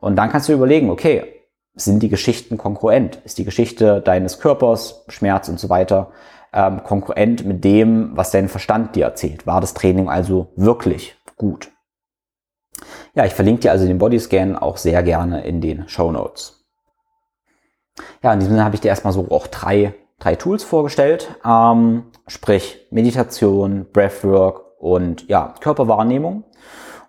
Und dann kannst du überlegen, okay, sind die Geschichten konkurrent? Ist die Geschichte deines Körpers, Schmerz und so weiter, ähm, konkurrent mit dem, was dein Verstand dir erzählt? War das Training also wirklich gut? Ja, ich verlinke dir also den Bodyscan auch sehr gerne in den Show Notes. Ja, in diesem Sinne habe ich dir erstmal so auch drei, drei Tools vorgestellt, ähm, sprich Meditation, Breathwork und ja, Körperwahrnehmung.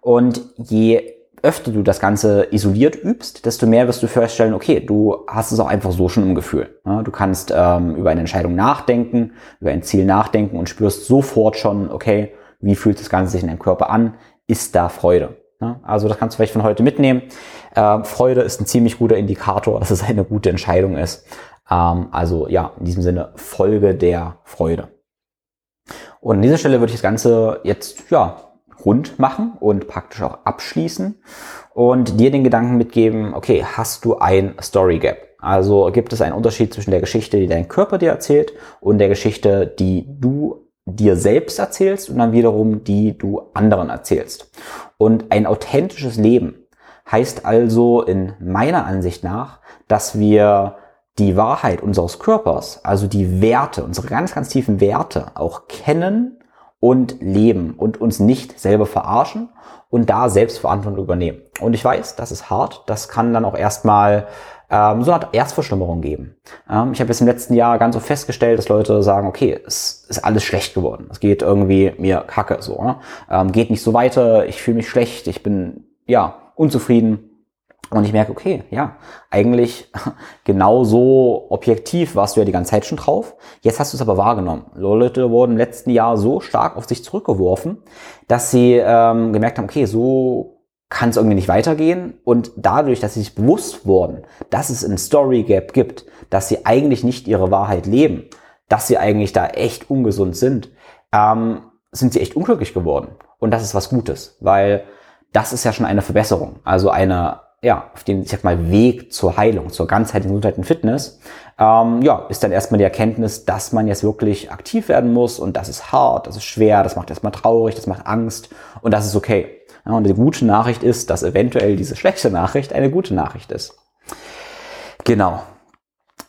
Und je öfter du das Ganze isoliert übst, desto mehr wirst du feststellen, okay, du hast es auch einfach so schon im Gefühl. Du kannst ähm, über eine Entscheidung nachdenken, über ein Ziel nachdenken und spürst sofort schon, okay, wie fühlt das Ganze sich in deinem Körper an? Ist da Freude?
Also das kannst du vielleicht von heute mitnehmen. Äh, Freude ist ein ziemlich guter Indikator, dass es eine gute Entscheidung ist. Ähm, also ja, in diesem Sinne Folge der Freude. Und an dieser Stelle würde ich das Ganze jetzt ja rund machen und praktisch auch abschließen und dir den Gedanken mitgeben, okay, hast du ein Story Gap? Also gibt es einen Unterschied zwischen der Geschichte, die dein Körper dir erzählt und der Geschichte, die du dir selbst erzählst und dann wiederum die du anderen erzählst. Und ein authentisches Leben heißt also in meiner Ansicht nach, dass wir die Wahrheit unseres Körpers, also die Werte, unsere ganz, ganz tiefen Werte auch kennen und leben und uns nicht selber verarschen und da Selbstverantwortung übernehmen. Und ich weiß, das ist hart, das kann dann auch erstmal ähm, so eine Art Erstverschlimmerung geben. Ähm, ich habe jetzt im letzten Jahr ganz so festgestellt, dass Leute sagen, okay, es ist alles schlecht geworden. Es geht irgendwie mir kacke so. Ne? Ähm, geht nicht so weiter, ich fühle mich schlecht, ich bin ja unzufrieden. Und ich merke, okay, ja, eigentlich (laughs) genauso objektiv warst du ja die ganze Zeit schon drauf. Jetzt hast du es aber wahrgenommen. Leute wurden im letzten Jahr so stark auf sich zurückgeworfen, dass sie ähm, gemerkt haben, okay, so kann es irgendwie nicht weitergehen. Und dadurch, dass sie sich bewusst wurden, dass es ein Story Gap gibt, dass sie eigentlich nicht ihre Wahrheit leben, dass sie eigentlich da echt ungesund sind, ähm, sind sie echt unglücklich geworden. Und das ist was Gutes, weil das ist ja schon eine Verbesserung. Also eine, ja, auf dem, ich sag mal, Weg zur Heilung, zur ganzheitlichen Gesundheit und Fitness, ähm, ja, ist dann erstmal die Erkenntnis, dass man jetzt wirklich aktiv werden muss und das ist hart, das ist schwer, das macht erstmal traurig, das macht Angst und das ist okay. Ja, und die gute Nachricht ist, dass eventuell diese schlechte Nachricht eine gute Nachricht ist. Genau.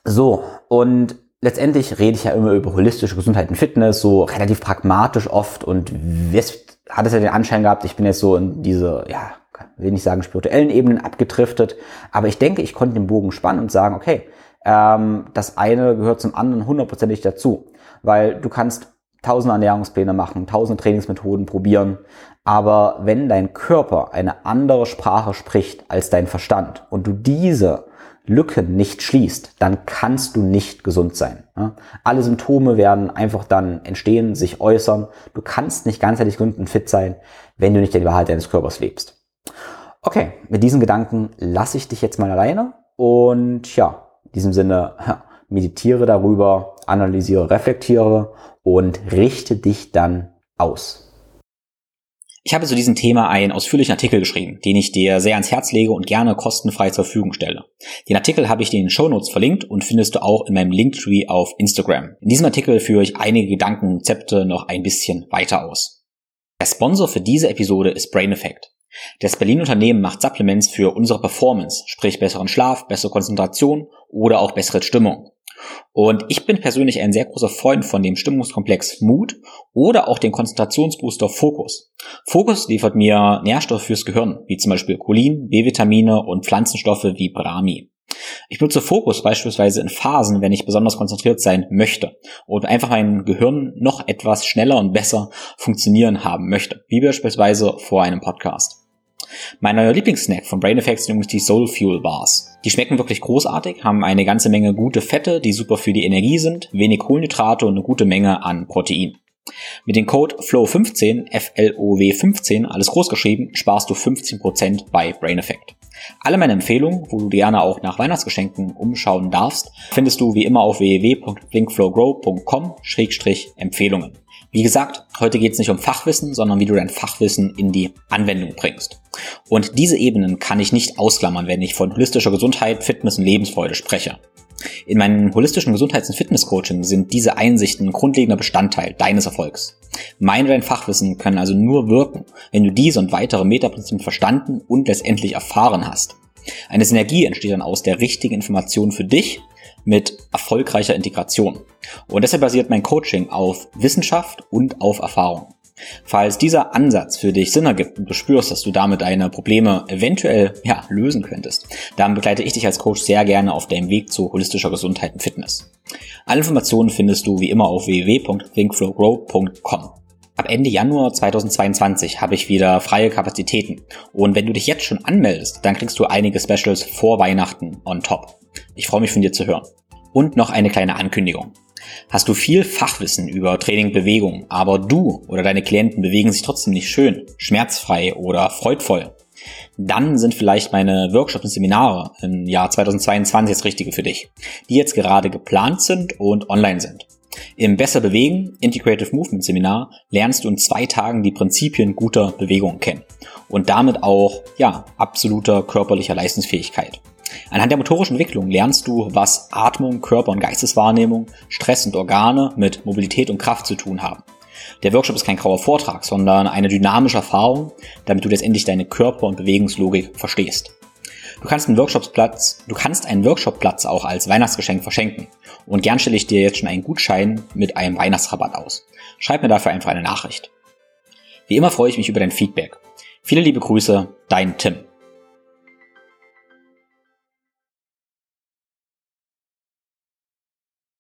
So, und letztendlich rede ich ja immer über holistische Gesundheit und Fitness, so relativ pragmatisch oft und jetzt hat es ja den Anschein gehabt, ich bin jetzt so in diese, ja, will nicht sagen spirituellen Ebenen abgedriftet, aber ich denke, ich konnte den Bogen spannen und sagen, okay, ähm, das eine gehört zum anderen hundertprozentig dazu, weil du kannst tausende Ernährungspläne machen, tausende Trainingsmethoden probieren, aber wenn dein Körper eine andere Sprache spricht als dein Verstand und du diese Lücken nicht schließt, dann kannst du nicht gesund sein. Alle Symptome werden einfach dann entstehen, sich äußern. Du kannst nicht ganzheitlich gesund und fit sein, wenn du nicht die Wahrheit deines Körpers lebst. Okay, mit diesen Gedanken lasse ich dich jetzt mal alleine und ja, in diesem Sinne meditiere darüber, analysiere, reflektiere und richte dich dann aus.
Ich habe zu diesem Thema einen ausführlichen Artikel geschrieben, den ich dir sehr ans Herz lege und gerne kostenfrei zur Verfügung stelle. Den Artikel habe ich dir in den Show Notes verlinkt und findest du auch in meinem Linktree auf Instagram. In diesem Artikel führe ich einige Gedanken und Konzepte noch ein bisschen weiter aus. Der Sponsor für diese Episode ist Brain Effect. Das Berlin-Unternehmen macht Supplements für unsere Performance, sprich besseren Schlaf, bessere Konzentration oder auch bessere Stimmung. Und ich bin persönlich ein sehr großer Freund von dem Stimmungskomplex Mood oder auch dem Konzentrationsbooster Focus. Focus liefert mir Nährstoffe fürs Gehirn, wie zum Beispiel Cholin, B-Vitamine und Pflanzenstoffe wie Brahmi. Ich nutze Fokus beispielsweise in Phasen, wenn ich besonders konzentriert sein möchte und einfach mein Gehirn noch etwas schneller und besser funktionieren haben möchte, wie beispielsweise vor einem Podcast. Mein neuer Lieblingssnack von Brain Effects sind übrigens die Soul Fuel Bars. Die schmecken wirklich großartig, haben eine ganze Menge gute Fette, die super für die Energie sind, wenig Kohlenhydrate und eine gute Menge an Protein. Mit dem Code FLOW15, F-L-O-W 15, alles groß geschrieben, sparst du 15% bei Brain Effect. Alle meine Empfehlungen, wo du gerne auch nach Weihnachtsgeschenken umschauen darfst, findest du wie immer auf www.thinkflowgrow.com-empfehlungen. Wie gesagt, heute geht es nicht um Fachwissen, sondern wie du dein Fachwissen in die Anwendung bringst. Und diese Ebenen kann ich nicht ausklammern, wenn ich von holistischer Gesundheit, Fitness und Lebensfreude spreche. In meinem holistischen Gesundheits- und Fitnesscoaching sind diese Einsichten ein grundlegender Bestandteil deines Erfolgs. Mein und dein Fachwissen können also nur wirken, wenn du diese und weitere Metaprinzipien verstanden und letztendlich erfahren hast. Eine Synergie entsteht dann aus der richtigen Information für dich mit erfolgreicher Integration. Und deshalb basiert mein Coaching auf Wissenschaft und auf Erfahrung. Falls dieser Ansatz für dich Sinn ergibt und du spürst, dass du damit deine Probleme eventuell ja, lösen könntest, dann begleite ich dich als Coach sehr gerne auf deinem Weg zu holistischer Gesundheit und Fitness. Alle Informationen findest du wie immer auf www.thinkflowgrow.com. Ab Ende Januar 2022 habe ich wieder freie Kapazitäten und wenn du dich jetzt schon anmeldest, dann kriegst du einige Specials vor Weihnachten on top. Ich freue mich von dir zu hören. Und noch eine kleine Ankündigung. Hast du viel Fachwissen über Training, Bewegung, aber du oder deine Klienten bewegen sich trotzdem nicht schön, schmerzfrei oder freudvoll,
dann sind vielleicht meine Workshops und Seminare im Jahr 2022 das Richtige für dich, die jetzt gerade geplant sind und online sind. Im Besser Bewegen Integrative Movement Seminar lernst du in zwei Tagen die Prinzipien guter Bewegung kennen und damit auch, ja, absoluter körperlicher Leistungsfähigkeit. Anhand der motorischen Entwicklung lernst du, was Atmung, Körper- und Geisteswahrnehmung, Stress und Organe mit Mobilität und Kraft zu tun haben. Der Workshop ist kein grauer Vortrag, sondern eine dynamische Erfahrung, damit du letztendlich deine Körper- und Bewegungslogik verstehst. Du kannst einen Workshopsplatz, du kannst einen Workshopplatz auch als Weihnachtsgeschenk verschenken. Und gern stelle ich dir jetzt schon einen Gutschein mit einem Weihnachtsrabatt aus. Schreib mir dafür einfach eine Nachricht. Wie immer freue ich mich über dein Feedback. Viele liebe Grüße, dein Tim.